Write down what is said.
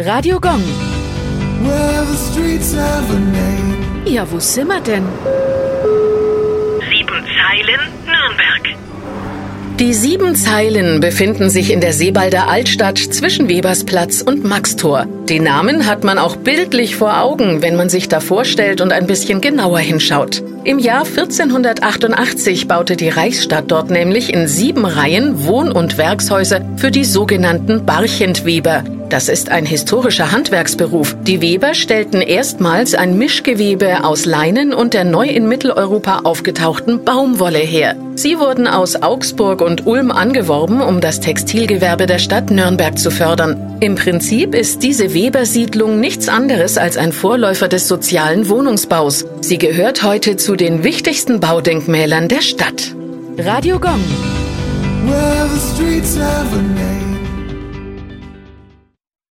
Radio Gong. Well, the streets have a name. Ja, wo sind wir denn? Sieben Zeilen Nürnberg. Die sieben Zeilen befinden sich in der Seebalder Altstadt zwischen Webersplatz und Maxtor. Die Namen hat man auch bildlich vor Augen, wenn man sich da vorstellt und ein bisschen genauer hinschaut. Im Jahr 1488 baute die Reichsstadt dort nämlich in sieben Reihen Wohn- und Werkshäuser für die sogenannten Barchentweber. Das ist ein historischer Handwerksberuf. Die Weber stellten erstmals ein Mischgewebe aus Leinen und der neu in Mitteleuropa aufgetauchten Baumwolle her. Sie wurden aus Augsburg und Ulm angeworben, um das Textilgewerbe der Stadt Nürnberg zu fördern. Im Prinzip ist diese Webersiedlung nichts anderes als ein Vorläufer des sozialen Wohnungsbaus. Sie gehört heute zu den wichtigsten Baudenkmälern der Stadt. Radio Gong. Well,